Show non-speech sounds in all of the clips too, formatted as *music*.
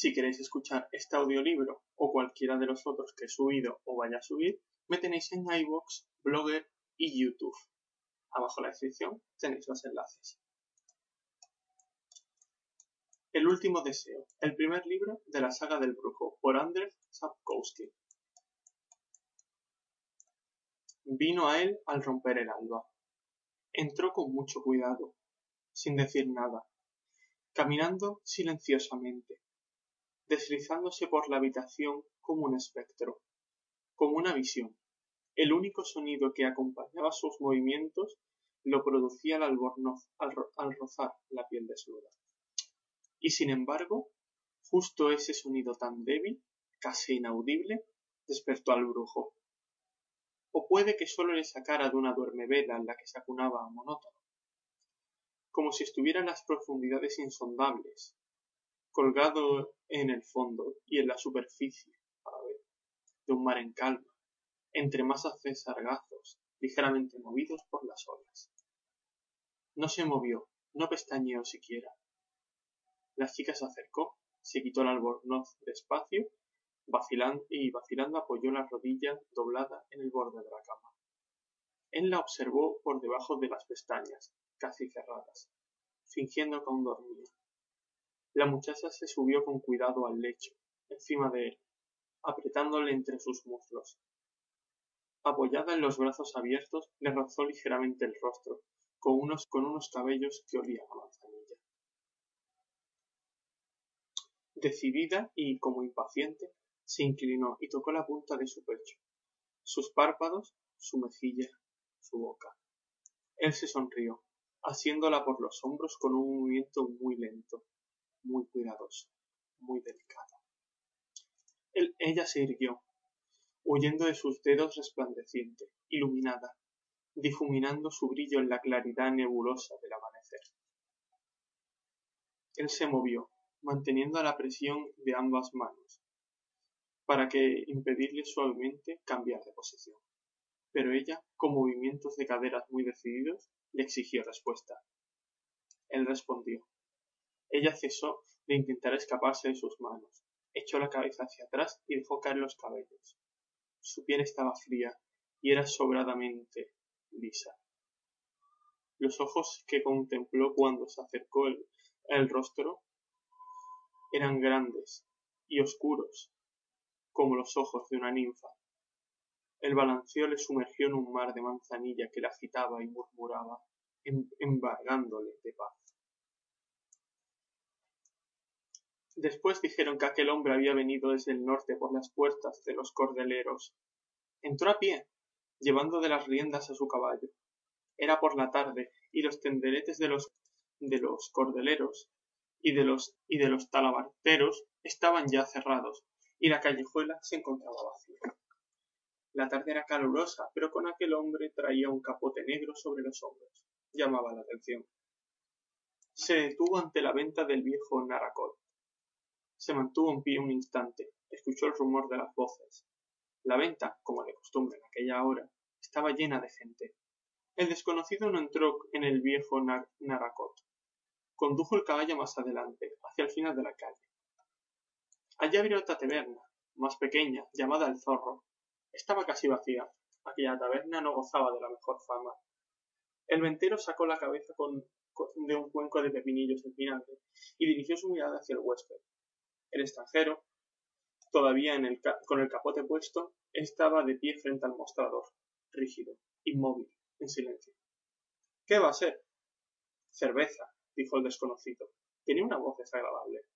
Si queréis escuchar este audiolibro o cualquiera de los otros que he subido o vaya a subir, me tenéis en iVoox, Blogger y YouTube. Abajo la descripción tenéis los enlaces. El último deseo, el primer libro de la saga del brujo, por Andrzej Sapkowski. Vino a él al romper el alba. Entró con mucho cuidado, sin decir nada, caminando silenciosamente, deslizándose por la habitación como un espectro, como una visión. El único sonido que acompañaba sus movimientos lo producía el albornoz al, rozar la piel desnuda. Y sin embargo, justo ese sonido tan débil, casi inaudible, despertó al brujo. O puede que sólo le sacara de una duermevela en la que se acunaba monótono, como si estuviera en las profundidades insondables, colgado en el fondo y en la superficie de un mar en calma, entre masas de sargazos ligeramente movidos por las olas. No se movió, no pestañeó siquiera. La chica se acercó, se quitó el albornoz despacio vacilando, y vacilando apoyó la rodilla doblada en el borde de la cama. Él la observó por debajo de las pestañas, casi cerradas, fingiendo que aún dormía. La muchacha se subió con cuidado al lecho, encima de él, apretándole entre sus muslos. Apoyada en los brazos abiertos, le rozó ligeramente el rostro, con unos, con unos cabellos que olían a manzanilla. Decidida y como impaciente, se inclinó y tocó la punta de su pecho, sus párpados, su mejilla, su boca. Él se sonrió, haciéndola por los hombros con un movimiento muy lento, muy cuidadoso, muy delicado. ella se irguió, huyendo de sus dedos resplandeciente, iluminada, difuminando su brillo en la claridad nebulosa del amanecer. Él se movió, manteniendo la presión de ambas manos, para que impedirle suavemente cambiar de posición. Pero ella, con movimientos de caderas muy decididos, le exigió respuesta. Él respondió, ella cesó de intentar escaparse de sus manos, echó la cabeza hacia atrás y dejó caer los cabellos. Su piel estaba fría y era sobradamente lisa. Los ojos que contempló cuando se acercó el, rostro eran grandes y oscuros, como los ojos de una ninfa. El balanceo le sumergió en un mar de manzanilla que la agitaba y murmuraba, em, embargándole de paz. Después dijeron que aquel hombre había venido desde el norte por las puertas de los cordeleros. Entró a pie, llevando de las riendas a su caballo. Era por la tarde, y los tenderetes de los de los cordeleros y de los y de los talabarteros estaban ya cerrados, y la callejuela se encontraba vacía. La tarde era calurosa, pero con aquel hombre traía un capote negro sobre los hombros. Llamaba la atención. Se detuvo ante la venta del viejo Naracot. Se mantuvo en pie un instante, escuchó el rumor de las voces. La venta, como de costumbre en aquella hora, estaba llena de gente. El desconocido no entró en el viejo Naracot. Condujo el caballo más adelante, hacia el final de la calle. Allí había otra taberna, más pequeña, llamada El Zorro. Estaba casi vacía. Aquella taberna no gozaba de la mejor fama. El ventero sacó la cabeza con, de un cuenco de pepinillos en vinagre y dirigió su mirada hacia el huésped. El extranjero, todavía con el capote puesto, estaba de pie frente al mostrador, rígido, inmóvil, en silencio. ¿Qué va a ser? Cerveza, dijo el desconocido. Tenía una voz desagradable.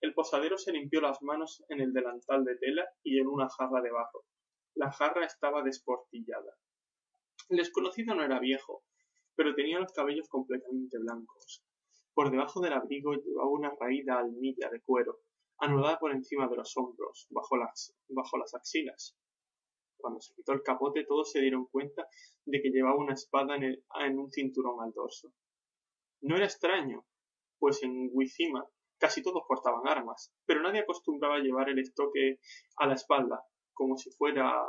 El posadero se limpió las manos en el delantal de tela y en una jarra de barro. La jarra estaba desportillada. El desconocido no era viejo, pero tenía los cabellos completamente blancos, Por debajo del abrigo llevaba una raída almilla de cuero, anudada por encima de los hombros, bajo las, bajo las axilas. Cuando se quitó el capote todos se dieron cuenta de que llevaba una espada en, en un cinturón al dorso. No era extraño, pues en Wizima casi todos portaban armas, pero nadie acostumbraba llevar el estoque a la espalda, como si fuera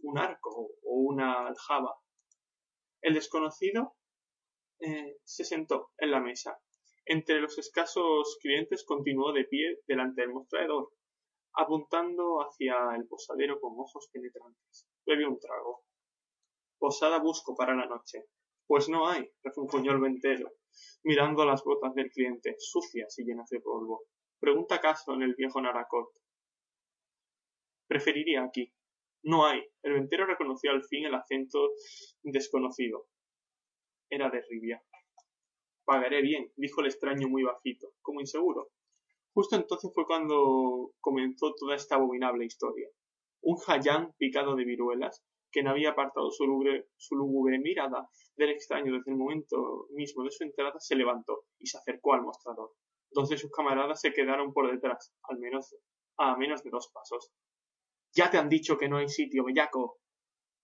un arco o una aljaba. El desconocido eh, se sentó en la mesa. Entre los escasos clientes continuó de pie delante del mostrador, apuntando hacia el posadero con ojos penetrantes. Bebió un trago. Posada busco para la noche. Pues no hay, refunfuñó el ventero, mirando las botas del cliente, sucias y llenas de polvo. Pregunta acaso en el viejo Naracot. Preferiría aquí. No hay. El ventero reconoció al fin el acento desconocido. Era de Ribia. Pagaré bien, dijo el extraño muy bajito, como inseguro. Justo entonces fue cuando comenzó toda esta abominable historia. Un jayán picado de viruelas, que no había apartado su lúgubre, mirada del extraño desde el momento mismo de su entrada, se levantó y se acercó al mostrador. Dos de sus camaradas se quedaron por detrás, al menos a menos de dos pasos. Ya te han dicho que no hay sitio, bellaco.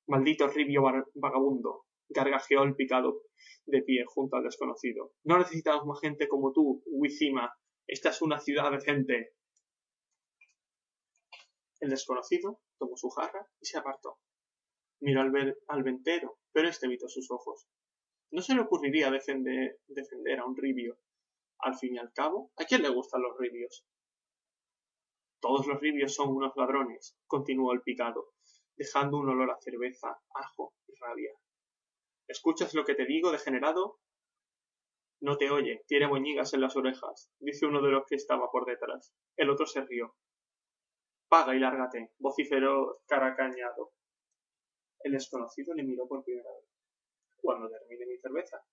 Maldito ribio vagabundo, gargajeó el picado de pie junto al desconocido. No necesitamos más gente como tú, Wizima. Esta es una ciudad decente. El desconocido tomó su jarra y se apartó. Miró al, al ventero, pero este evitó sus ojos. No se le ocurriría defender, defender a un ribio. Al fin y al cabo, ¿a quién le gustan los ribios? Todos los ribios son unos ladrones, continuó el picado, dejando un olor a cerveza, ajo y rabia. ¿Escuchas lo que te digo, degenerado? No te oye, tiene moñigas en las orejas, dice uno de los que estaba por detrás. El otro se rió. Paga y lárgate, vociferó caracañado. El desconocido le miró por primera vez. Cuando termine mi cerveza.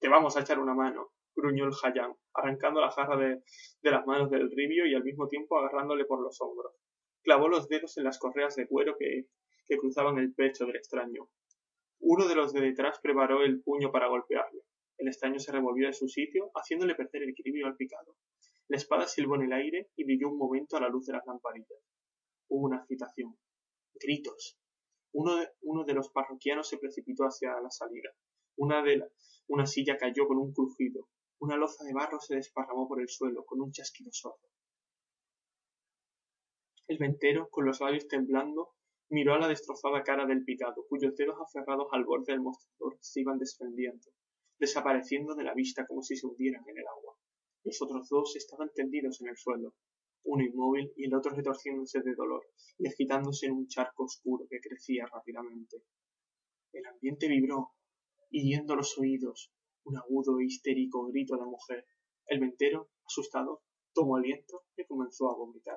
Te vamos a echar una mano, gruñó el Hayán, arrancando la jarra de, las manos del ribio y al mismo tiempo agarrándole por los hombros. Clavó los dedos en las correas de cuero que, que cruzaban el pecho del extraño, uno de los de detrás preparó el puño para golpearle. El extraño se revolvió de su sitio, haciéndole perder el equilibrio al picado. La espada silbó en el aire y brilló un momento a la luz de las lamparillas. Hubo una agitación. Gritos. Uno de, uno de los parroquianos se precipitó hacia la salida. Una, de una silla cayó con un crujido. Una loza de barro se desparramó por el suelo con un chasquido sordo. El ventero, con los labios temblando, miró a la destrozada cara del picado, cuyos dedos aferrados al borde del mostrador se iban desprendiendo, desapareciendo de la vista como si se hundieran en el agua. Los otros dos estaban tendidos en el suelo, uno inmóvil y el otro retorciéndose de dolor y agitándose en un charco oscuro que crecía rápidamente. El ambiente vibró, hiriendo los oídos, un agudo e histérico grito de mujer. El ventero, asustado, tomó aliento y comenzó a vomitar.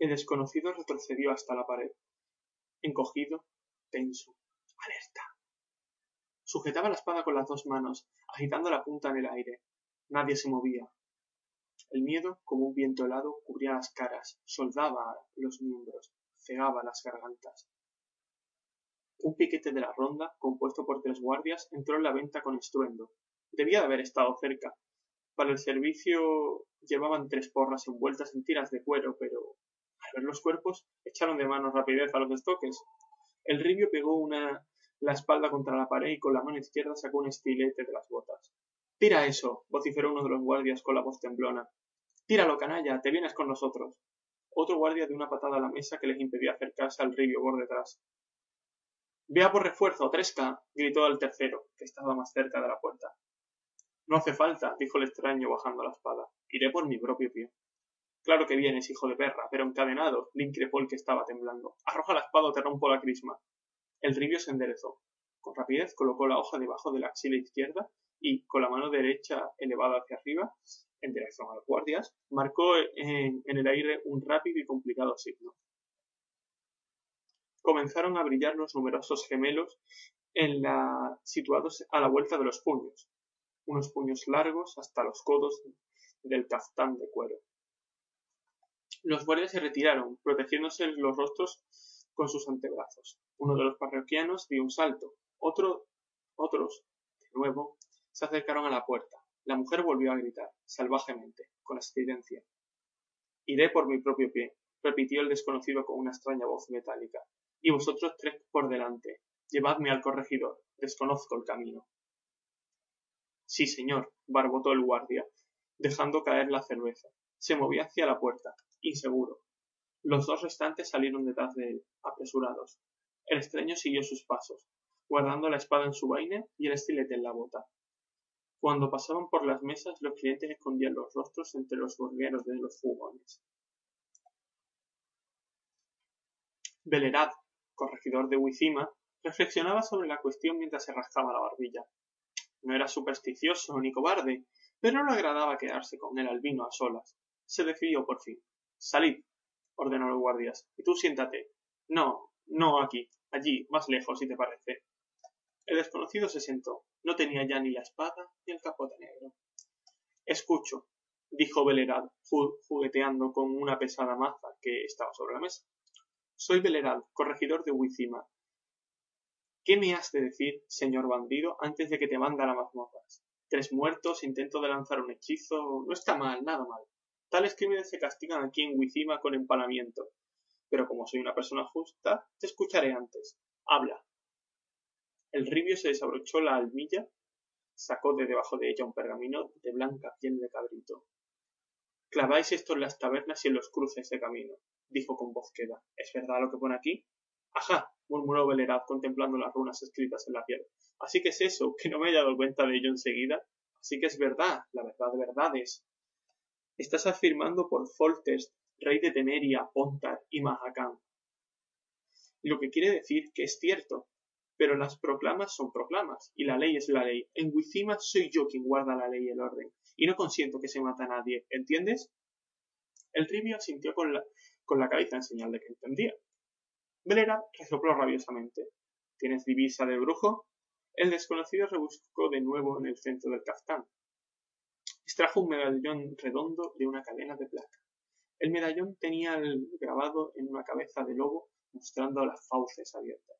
El desconocido retrocedió hasta la pared, encogido, tenso, alerta. Sujetaba la espada con las dos manos, agitando la punta en el aire. Nadie se movía. El miedo, como un viento helado, cubría las caras, soldaba los miembros, cegaba las gargantas. Un piquete de la ronda, compuesto por tres guardias, entró en la venta con estruendo. Debía de haber estado cerca. Para el servicio llevaban tres porras envueltas en tiras de cuero, pero los cuerpos, echaron de mano rapidez a los estoques. El ribio pegó una, la espalda contra la pared y con la mano izquierda sacó un estilete de las botas. Tira eso, vociferó uno de los guardias con la voz temblona. Tíralo, canalla, te vienes con nosotros. Otro guardia dio una patada a la mesa que les impedía acercarse al ribio por detrás. Vea por refuerzo, Tresca, gritó el tercero, que estaba más cerca de la puerta. No hace falta, dijo el extraño bajando la espada. Iré por mi propio pie. Claro que vienes, hijo de perra, pero encadenado, le increpó el que estaba temblando. Arroja la espada o te rompo la crisma. El ribio se enderezó. Con rapidez colocó la hoja debajo de la axila izquierda y, con la mano derecha elevada hacia arriba, en dirección a los guardias, marcó en, el aire un rápido y complicado signo. Comenzaron a brillar los numerosos gemelos situados a la vuelta de los puños, unos puños largos hasta los codos del caftán de cuero. Los guardias se retiraron, protegiéndose los rostros con sus antebrazos. Uno de los parroquianos dio un salto. Otro, otros, de nuevo, Se acercaron a la puerta. La mujer volvió a gritar, salvajemente, con estridencia. Iré por mi propio pie, repitió el desconocido con una extraña voz metálica. Y vosotros tres por delante. Llevadme al corregidor. Desconozco el camino. Sí, señor, barbotó el guardia, dejando caer la cerveza. Se movía hacia la puerta, inseguro. Los dos restantes salieron detrás de él, apresurados. El extraño siguió sus pasos, guardando la espada en su vaina y el estilete en la bota. Cuando pasaban por las mesas, los clientes escondían los rostros entre los burgueros de los fugones. Belerad, corregidor de Huicima, reflexionaba sobre la cuestión mientras se rascaba la barbilla. No era supersticioso ni cobarde, pero no le agradaba quedarse con el albino a solas. Se decidió por fin. Salid, ordenó los guardias, y tú siéntate. No, no aquí, allí, más lejos, si te parece. El desconocido se sentó. No tenía ya ni la espada ni el capote negro. Escucho, dijo Belerad, jugueteando con una pesada maza que estaba sobre la mesa. Soy Belerad, corregidor de Huicima. ¿Qué me has de decir, señor bandido, antes de que te manda a mazmorras? Tres muertos, intento de lanzar un hechizo. No está mal, nada mal. Tales crímenes se castigan aquí en Huicima con empalamiento. Pero como soy una persona justa, te escucharé antes. Habla. El ribio se desabrochó la almilla, sacó de debajo de ella un pergamino de blanca piel de cabrito. Claváis esto en las tabernas y en los cruces de camino, dijo con voz queda. ¿Es verdad lo que pone aquí? Ajá, murmuró Belerad contemplando las runas escritas en la piel. Así que es eso, que no me haya dado cuenta de ello enseguida. Así que es verdad, la verdad de verdades. Estás afirmando por Foltest, rey de Temeria, Pontar y Mahakam. Lo que quiere decir que es cierto, pero las proclamas son proclamas, y la ley es la ley. En Wicima soy yo quien guarda la ley y el orden, y no consiento que se mata a nadie, ¿entiendes? El tribio asintió con la, con la cabeza en señal de que entendía. Velera resopló rabiosamente. ¿Tienes divisa de brujo? El desconocido rebuscó de nuevo en el centro del caftán. Extrajo un medallón redondo de una cadena de plata. El medallón tenía el grabado en una cabeza de lobo mostrando las fauces abiertas.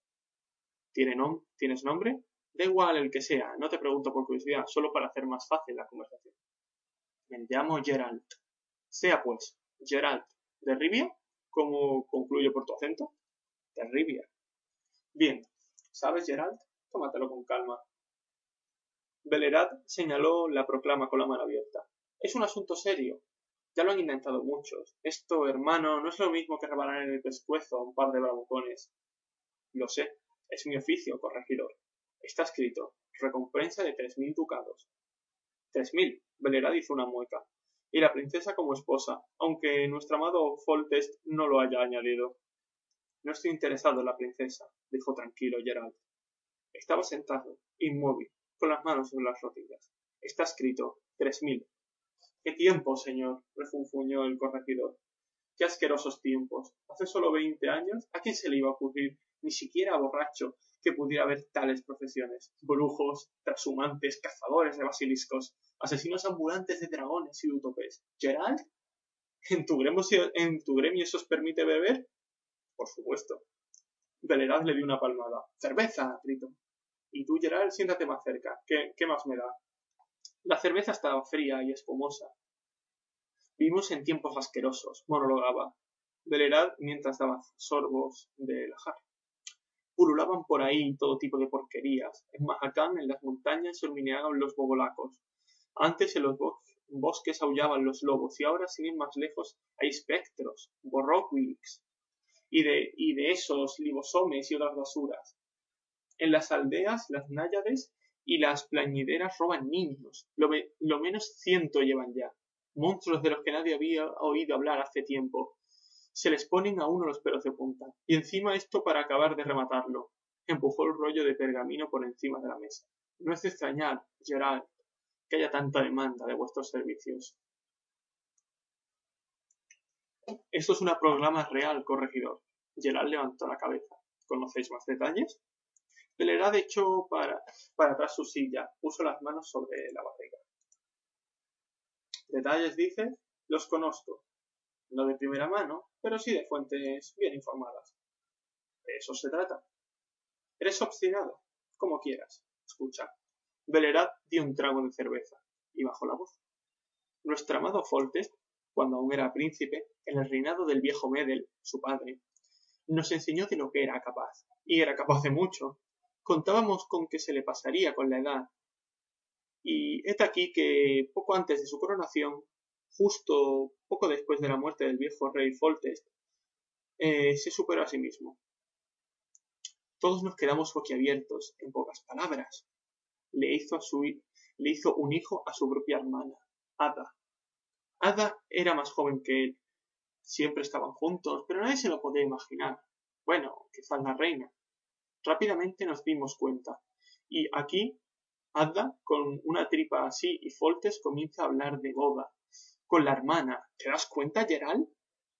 ¿Tienes nombre? Da igual el que sea, no te pregunto por curiosidad, solo para hacer más fácil la conversación. Me llamo Geralt. Sea pues, Geralt. ¿De Rivia? ¿Cómo concluyo por tu acento? De Rivia. Bien, ¿sabes, Geralt? Tómatelo con calma. Señaló la proclama con la mano abierta. Es un asunto serio. Ya lo han intentado muchos. Esto, hermano, no es lo mismo que rebalar en el pescuezo a un par de bravucones. Lo sé, es mi oficio, corregidor. Está escrito. Recompensa de tres mil ducados. Tres mil. Belerad hizo una mueca. Y la princesa como esposa, aunque nuestro amado Foltest no lo haya añadido. No estoy interesado en la princesa, dijo tranquilo Gerald. Estaba sentado, inmóvil, con las manos en las rodillas. Está escrito. Tres mil. ¿Qué tiempo, señor? refunfuñó el corregidor. Qué asquerosos tiempos. Hace solo veinte años, ¿a quién se le iba a ocurrir ni siquiera borracho, que pudiera haber tales profesiones. Brujos, transhumantes, cazadores de basiliscos, asesinos ambulantes de dragones y utopes. ¿Gerald? ¿En tu, gremio, ¿En tu gremio eso os permite beber? Por supuesto. Belerad le dio una palmada. ¡Cerveza! gritó. Y tú, Gerald, siéntate más cerca. ¿Qué, ¿Qué más me da? La cerveza estaba fría y espumosa. Vivimos en tiempos asquerosos, monologaba. Belerad mientras daba sorbos de la jarra. Pululaban por ahí todo tipo de porquerías. En Mahacán, en las montañas, se hormineaban los bobolacos. Antes en los bosques aullaban los lobos y ahora, sin ir más lejos, hay espectros, de, y de esos libosomes y otras basuras. En las aldeas, las náyades y las plañideras roban niños. Lo, menos ciento llevan ya. Monstruos de los que nadie había oído hablar hace tiempo se les ponen a uno los pelos de punta. Y encima esto para acabar de rematarlo. Empujó el rollo de pergamino por encima de la mesa. No es de extrañar, Gerald, que haya tanta demanda de vuestros servicios. Esto es una programa real, corregidor. Gerald levantó la cabeza. ¿Conocéis más detalles? Belerad echó para, atrás su silla, puso las manos sobre la barriga. ¿Detalles, dices? Los conozco no de primera mano, pero sí de fuentes bien informadas. De eso se trata. Eres obstinado, como quieras. Escucha, Belerat dio un trago de cerveza y bajó la voz. Nuestro amado Foltest, cuando aún era príncipe, en el reinado del viejo Medel, su padre, nos enseñó de lo que era capaz, y era capaz de mucho. Contábamos con que se le pasaría con la edad. Y es aquí que, poco antes de su coronación, justo poco después de la muerte del viejo rey Foltest, eh, se superó a sí mismo. Todos nos quedamos boquiabiertos, en pocas palabras. Le hizo, a su, le hizo un hijo a su propia hermana, Ada. Ada era más joven que él. Siempre estaban juntos, pero nadie se lo podía imaginar. Bueno, quizás la reina. Rápidamente nos dimos cuenta. Y aquí, Ada, con una tripa así y Foltes, comienza a hablar de boda. Con la hermana. ¿Te das cuenta, Gerald?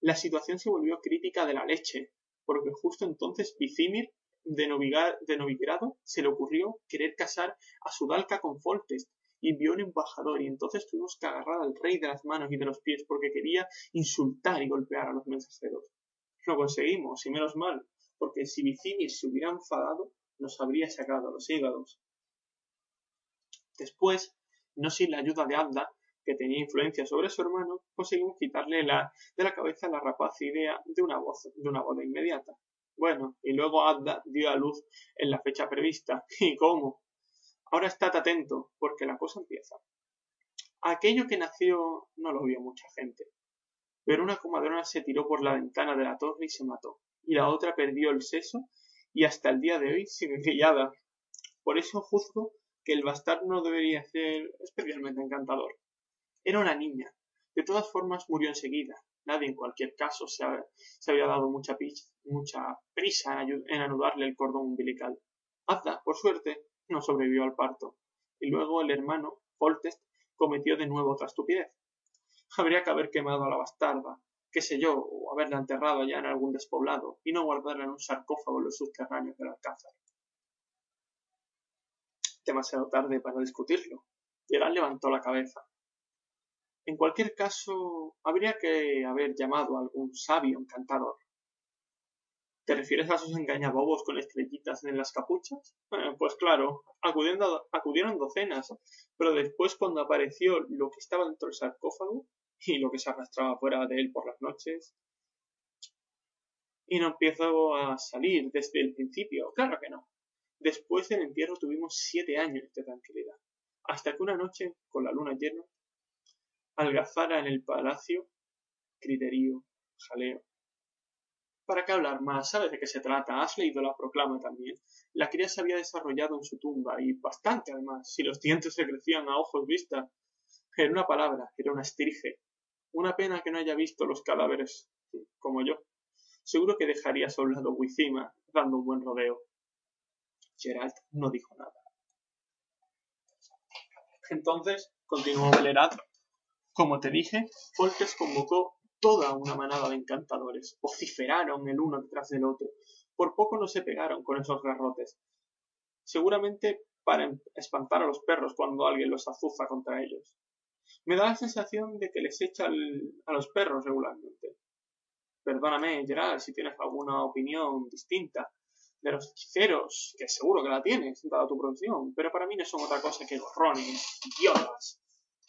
La situación se volvió crítica de la leche, porque justo entonces Vicimir de, novigrado se le ocurrió querer casar a su dalca con Foltest y envió un embajador y entonces tuvimos que agarrar al rey de las manos y de los pies porque quería insultar y golpear a los mensajeros. Lo conseguimos y menos mal, porque si Vicimir se hubiera enfadado nos habría sacado los hígados. Después, no sin la ayuda de Abda, que tenía influencia sobre su hermano, conseguimos quitarle de la cabeza la rapaz idea de una, voz, de una boda inmediata. Bueno, y luego Adda dio a luz en la fecha prevista. *laughs* ¿Y cómo? Ahora estad atento, porque la cosa empieza. Aquello que nació no lo vio mucha gente, pero una comadrona se tiró por la ventana de la torre y se mató, y la otra perdió el seso y hasta el día de hoy sigue pillada. Por eso juzgo que el bastardo no debería ser especialmente encantador. Era una niña. De todas formas murió enseguida, Nadie en cualquier caso se, había dado mucha, mucha prisa en, anudarle el cordón umbilical. Azda, por suerte, no sobrevivió al parto. Y luego el hermano, Foltest, cometió de nuevo otra estupidez. Habría que haber quemado a la bastarda, qué sé yo, o haberla enterrado ya en algún despoblado, y no guardarla en un sarcófago en los subterráneos del alcázar. Demasiado tarde para discutirlo. Gerald levantó la cabeza. En cualquier caso, habría que haber llamado a algún sabio encantador. ¿Te refieres a esos engañabobos con estrellitas en las capuchas? Eh, pues claro, acudieron docenas, pero después cuando apareció lo que estaba dentro del sarcófago y lo que se arrastraba fuera de él por las noches, y no empezó a salir desde el principio, claro que no. Después del entierro tuvimos siete años de tranquilidad, hasta que una noche, con la luna llena, Algazara en el palacio, criterio, jaleo. ¿Para qué hablar más? ¿Sabes de qué se trata? Has leído la proclama también. La cría se había desarrollado en su tumba, y bastante además, si los dientes se crecían a ojos vista. En una palabra, era una estirge. Una pena que no haya visto los cadáveres, como yo. Seguro que dejaría a su lado dando un buen rodeo. Gerald no dijo nada. Entonces, continuó Belerat, como te dije, Foltes convocó toda una manada de encantadores. Vociferaron el uno detrás del otro. Por poco no se pegaron con esos garrotes. Seguramente para espantar a los perros cuando alguien los azuza contra ellos. Me da la sensación de que les echa a los perros regularmente. Perdóname, Gerard, si tienes alguna opinión distinta de los hechiceros, que seguro que la tienes, dada tu profesión, pero para mí no son otra cosa que gorrones, idiotas,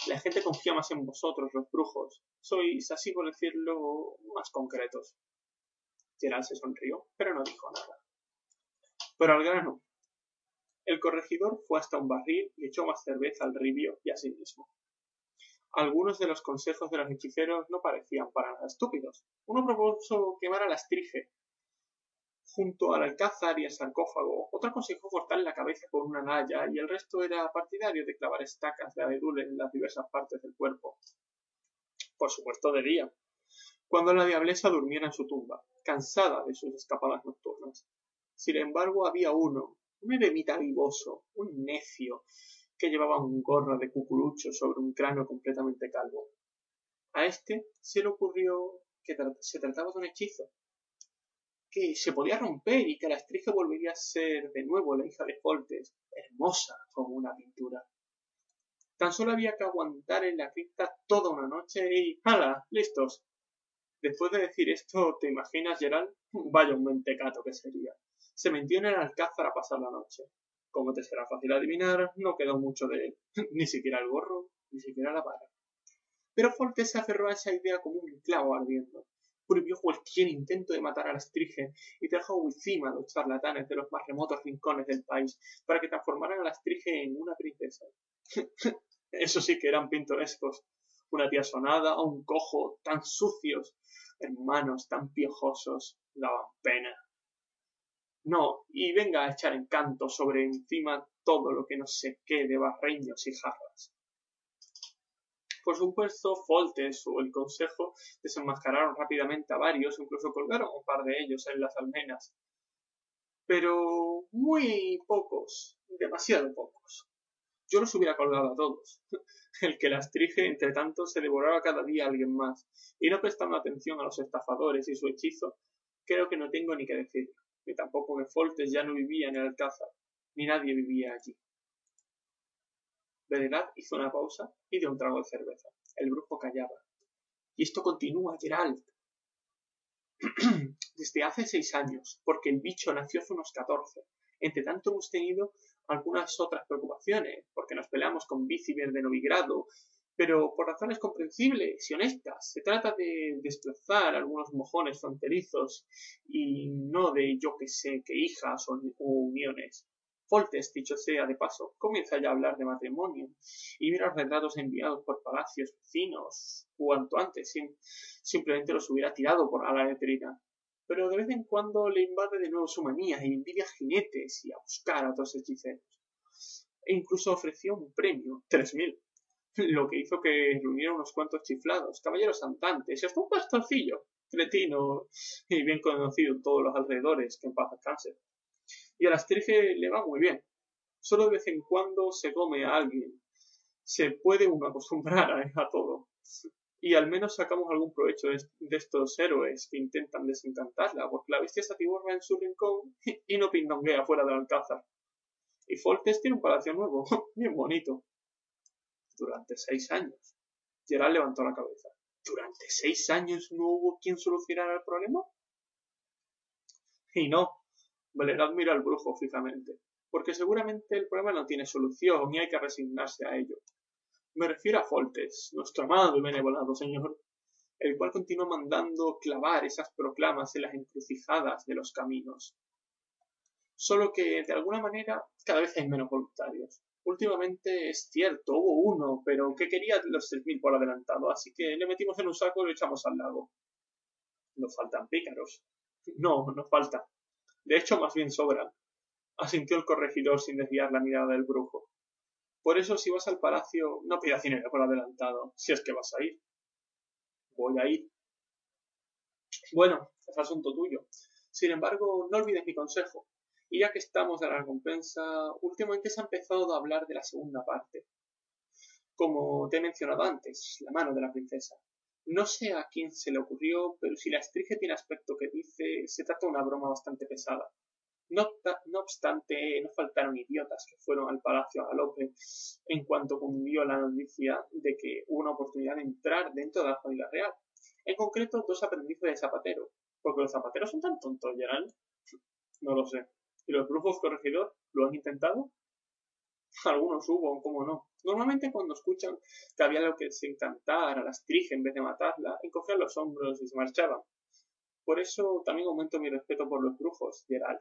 la gente confía más en vosotros, los brujos. Sois, así por decirlo, más concretos. Gerald se sonrió, pero no dijo nada. Pero al grano. El corregidor fue hasta un barril y echó más cerveza al ribio y a sí mismo. Algunos de los consejos de los hechiceros no parecían para nada estúpidos. Uno propuso quemar a la estrige, junto al alcázar y al sarcófago. Otro aconsejó cortarle la cabeza con una naya y el resto era partidario de clavar estacas de abedul en las diversas partes del cuerpo. Por supuesto de día, cuando la diablesa durmiera en su tumba, cansada de sus escapadas nocturnas. Sin embargo, había uno, un eremita vivoso, un necio, que llevaba un gorro de cucurucho sobre un cráneo completamente calvo. A este se le ocurrió que se trataba de un hechizo, que se podía romper y que la estrige volvería a ser de nuevo la hija de Foltes, hermosa como una pintura. Tan solo había que aguantar en la cripta toda una noche y ¡hala! ¡listos! Después de decir esto, ¿te imaginas, Gerald? *laughs* Vaya un mentecato que sería. Se metió en el alcázar a pasar la noche. Como te será fácil adivinar, no quedó mucho de él, *laughs* ni siquiera el gorro, ni siquiera la vara. Pero Foltes se aferró a esa idea como un clavo ardiendo. Prohibió cualquier intento de matar a la Astrige y trajo a Wizima a los charlatanes de los más remotos rincones del país para que transformaran a la Astrige en una princesa. *laughs* Eso sí que eran pintorescos. Una tía sonada, un cojo, tan sucios, hermanos tan piojosos, daban pena. No, y venga a echar encanto sobre encima todo lo que no sé qué de barreños y jarras. Por supuesto, Foltes o el Consejo desenmascararon rápidamente a varios, incluso colgaron un par de ellos en las almenas. Pero muy pocos, demasiado pocos. Yo los hubiera colgado a todos. *laughs* El que las trije, entre tanto, se devoraba cada día a alguien más, y no prestando atención a los estafadores y su hechizo, creo que no tengo ni que decirlo, tampoco que Foltes ya no vivía en el Alcázar, ni nadie vivía allí. Berenat hizo una pausa y dio un trago de cerveza. El brujo callaba. Y esto continúa, Gerald. *clears throat* Desde hace seis años, porque el bicho nació hace unos catorce. Entre tanto hemos tenido algunas otras preocupaciones, porque nos peleamos con Biciber de Novigrado, pero por razones comprensibles y honestas. Se trata de desplazar algunos mojones fronterizos y no de yo que sé qué hijas o, uniones. Foltes, dicho sea de paso, comienza ya a hablar de matrimonio y mira los retratos enviados por palacios vecinos cuanto antes simplemente los hubiera tirado por a la letrina pero de vez en cuando le invade de nuevo su manía y envidia jinetes y a buscar a otros hechiceros. E incluso ofreció un premio, tres mil, *laughs* lo que hizo que reuniera unos cuantos chiflados, caballeros andantes y hasta un pastorcillo, cretino y bien conocido en todos los alrededores, que en paz descanse. Y a las Astrige le va muy bien. Solo de vez en cuando se come a alguien. Se puede uno acostumbrar a todo y al menos sacamos algún provecho de, estos héroes que intentan desencantarla, porque la bestia se atiborra en su rincón *laughs* y no pindonguea fuera del alcázar. Y Foltes tiene un palacio nuevo, *laughs* bien bonito. Durante seis años. Gerald levantó la cabeza. ¿Durante seis años no hubo quien solucionara el problema? Y no. Valerad mira al brujo fijamente, porque seguramente el problema no tiene solución y hay que resignarse a ello. Me refiero a Foltes, nuestro amado y benevolado señor, el cual continúa mandando clavar esas proclamas en las encrucijadas de los caminos. Solo que, de alguna manera, cada vez hay menos voluntarios. Últimamente es cierto, hubo uno, pero que quería los seis mil por adelantado, así que le metimos en un saco y lo echamos al lago. Nos faltan pícaros. No, nos falta. De hecho, más bien sobran. Asintió el corregidor sin desviar la mirada del brujo. Por eso, si vas al palacio, no pidas dinero por adelantado, si es que vas a ir. Voy a ir. Bueno, es asunto tuyo. Sin embargo, no olvides mi consejo. Y ya que estamos de la recompensa, últimamente se ha empezado a hablar de la segunda parte. Como te he mencionado antes, la mano de la princesa. No sé a quién se le ocurrió, pero si la estrige tiene aspecto que dice, se trata de una broma bastante pesada. No, obstante, no faltaron idiotas que fueron al palacio a galope en cuanto cundió la noticia de que hubo una oportunidad de entrar dentro de la familia real. En concreto, dos aprendices de zapatero. Porque los zapateros son tan tontos, Gerald. No lo sé. ¿Y los brujos corregidor lo han intentado? *laughs* Algunos hubo, cómo no. Normalmente cuando escuchan que había lo que desencantar a las trige en vez de matarla, encogían los hombros y se marchaban. Por eso también aumento mi respeto por los brujos, Gerald.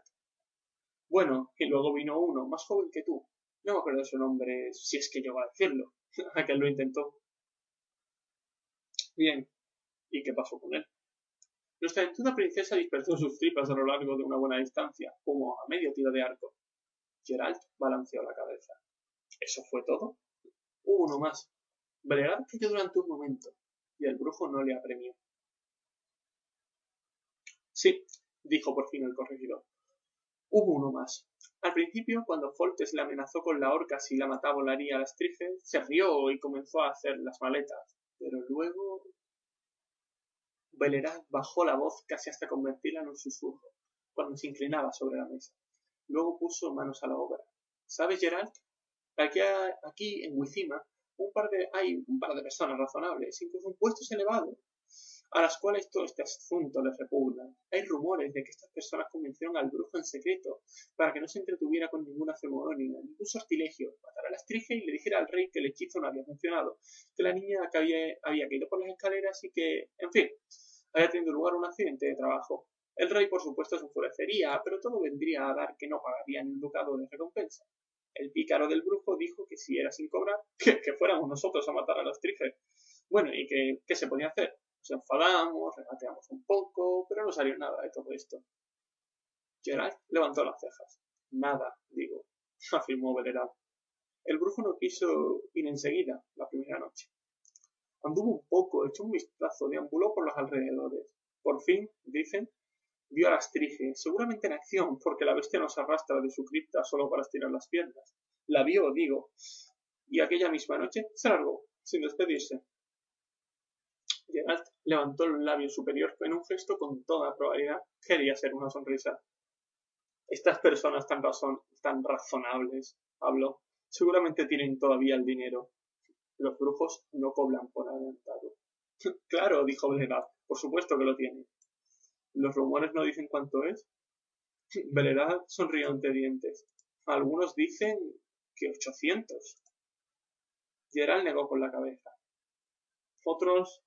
Bueno, y luego vino uno, más joven que tú. No me acuerdo su nombre, si es que llegó a decirlo. *laughs* Aquel lo intentó. Bien, ¿y qué pasó con él? Nuestra aventura princesa dispersó sus tripas a lo largo de una buena distancia, como a medio tiro de arco. Gerald balanceó la cabeza. ¿Eso fue todo? Hubo uno más. Bregar cayó durante un momento, y el brujo no le apremió. Sí, dijo por fin el corregidor. Hubo uno más. Al principio, cuando Foltes le amenazó con la horca si la mataba volaría a las trices, se rió y comenzó a hacer las maletas. Pero luego... Bajó la voz casi hasta convertirla en un susurro, cuando se inclinaba sobre la mesa. Luego puso manos a la obra. ¿Sabes, Gerald? Aquí, aquí en Wizima un par hay un par de personas razonables, incluso en puestos elevados, a las cuales todo este asunto les repugna. Hay rumores de que estas personas convencieron al brujo en secreto para que no se entretuviera con ninguna ceremonia, ningún sortilegio, matara a la estrige y le dijera al rey que el hechizo no había funcionado, que la niña había caído por las escaleras y que, en fin, había tenido lugar un accidente de trabajo. El rey, por supuesto, se enfurecería, pero todo vendría a dar que no pagaría ni un ducado de recompensa. El pícaro del brujo dijo que si era sin cobrar, *laughs* que, fuéramos nosotros a matar a la estrige. Bueno, ¿y qué, qué se podía hacer? Nos enfadamos, regateamos un poco, pero no salió nada de todo esto. Gerald levantó las cejas. Nada, digo, *laughs* afirmó Velerad. El brujo no quiso ir enseguida, la primera noche. Anduvo un poco, echó un vistazo, deambuló por los alrededores. Por fin, dicen, vio a la astrige, seguramente en acción, porque la bestia no se arrastra de su cripta solo para estirar las piernas. La vio, digo, y aquella misma noche se largó, sin despedirse. Geralt levantó el labio superior en un gesto con toda probabilidad quería ser una sonrisa. Estas personas tan, tan razonables, habló, seguramente tienen todavía el dinero. Los brujos no cobran por adelantado. *laughs* claro, dijo Velerad, por supuesto que lo tienen. ¿Los rumores no dicen cuánto es? *laughs* Velerad sonrió entre dientes. Algunos dicen que ochocientos. Gerald negó con la cabeza. Otros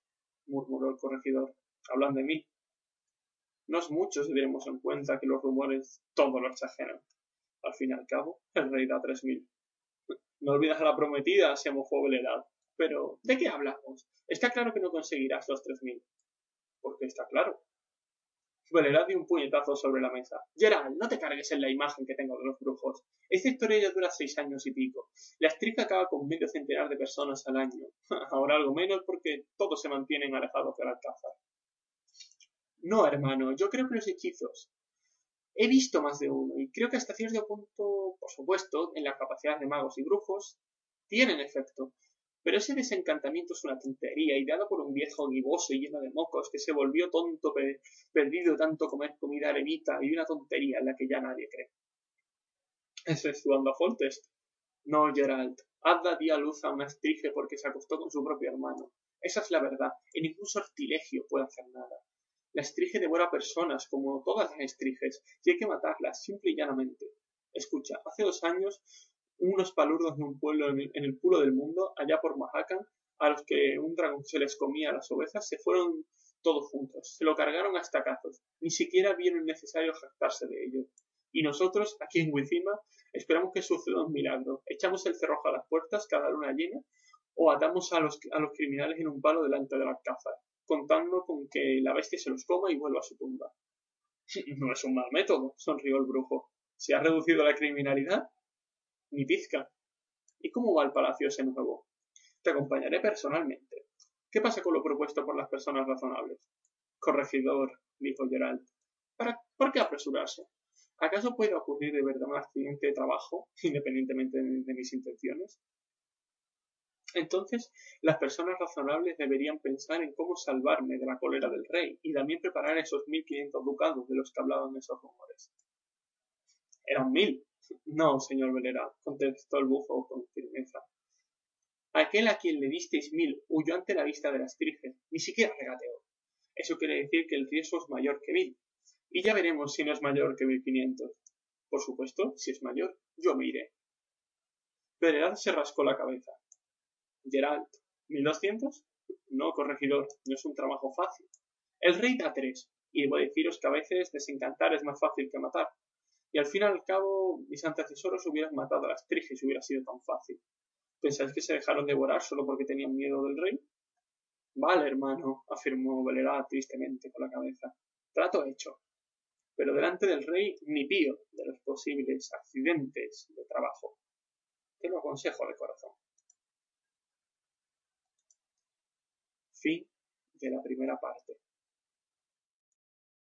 murmuró el corregidor. Hablan de mí. No es mucho si tenemos en cuenta que los rumores todo lo exageran. Al fin y al cabo, el rey da tres mil. No olvidas a la prometida, se mojó Velerad. Pero, ¿de qué hablamos? Está claro que no conseguirás los tres mil. Porque está claro. Velerad dio un puñetazo sobre la mesa. Gerald, no te cargues en la imagen que tengo de los brujos. Esta historia ya dura seis años y pico. La estrica acaba con medio centenar de personas al año. *laughs* Ahora algo menos porque todos se mantienen alejados del alcázar. No, hermano, yo creo que los hechizos. He visto más de uno y creo que hasta cierto punto, por supuesto, en la capacidad de magos y brujos, tienen efecto. Pero ese desencantamiento es una tontería, ideado por un viejo giboso y lleno de mocos que se volvió tonto perdido tanto comer comida eremita y una tontería en la que ya nadie cree. Exceptuando a Foltest. No, Gerald. Adda dio a luz a una estrige porque se acostó con su propio hermano. Esa es la verdad, y ningún sortilegio puede hacer nada. La estrige devora personas, como todas las estriges, y hay que matarlas, simple y llanamente. Escucha, hace dos años unos palurdos de un pueblo en el, culo del mundo, allá por Mahacan, a los que un dragón se les comía las ovejas, se fueron todos juntos, se lo cargaron hasta cazos, ni siquiera vieron necesario jactarse de ello. Y nosotros, aquí en Wizima, esperamos que suceda un milagro. Echamos el cerrojo a las puertas cada luna llena o atamos a los, a los criminales en un palo delante de la alcázar, contando con que la bestia se los coma y vuelva a su tumba. *laughs* No es un mal método, sonrió el brujo. ¿Se ha reducido la criminalidad? ni pizca. ¿Y cómo va el palacio ese nuevo? Te acompañaré personalmente. ¿Qué pasa con lo propuesto por las personas razonables? Corregidor, dijo Gerald. ¿Para, ¿Por qué apresurarse? ¿Acaso puede ocurrir de verdad un accidente de trabajo, independientemente de, mis intenciones? Entonces, las personas razonables deberían pensar en cómo salvarme de la cólera del rey y también preparar esos mil quinientos ducados de los que hablaban esos rumores. Eran mil, no, señor Velera, contestó el bufo con firmeza. Aquel a quien le disteis mil huyó ante la vista de las ni siquiera regateó. Eso quiere decir que el riesgo es mayor que mil. Y ya veremos si no es mayor que mil quinientos. Por supuesto, si es mayor, yo me iré. Velerad se rascó la cabeza. ¿Mil doscientos? No, corregidor, no es un trabajo fácil. El rey da tres, y debo deciros que a veces desencantar es más fácil que matar. Y al fin y al cabo, mis antecesoros hubieran matado a las triges si hubiera sido tan fácil. ¿Pensáis que se dejaron devorar solo porque tenían miedo del rey? Vale, hermano, afirmó Valerá tristemente con la cabeza. Trato hecho. Pero delante del rey ni pío de los posibles accidentes de trabajo. Te lo aconsejo de corazón. Fin de la primera parte.